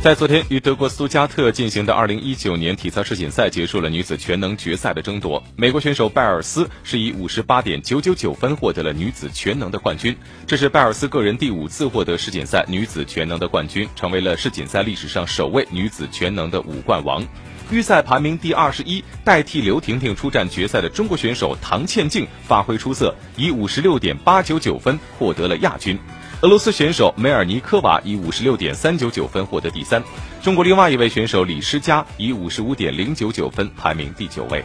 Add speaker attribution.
Speaker 1: 在昨天与德国苏加特进行的2019年体操世锦赛结束了女子全能决赛的争夺。美国选手拜尔斯是以58.999分获得了女子全能的冠军，这是拜尔斯个人第五次获得世锦赛女子全能的冠军，成为了世锦赛历史上首位女子全能的五冠王。预赛排名第二十一，代替刘婷婷出战决赛的中国选手唐倩静发挥出色，以56.899分获得了亚军。俄罗斯选手梅尔尼科娃以五十六点三九九分获得第三，中国另外一位选手李诗佳以五十五点零九九分排名第九位。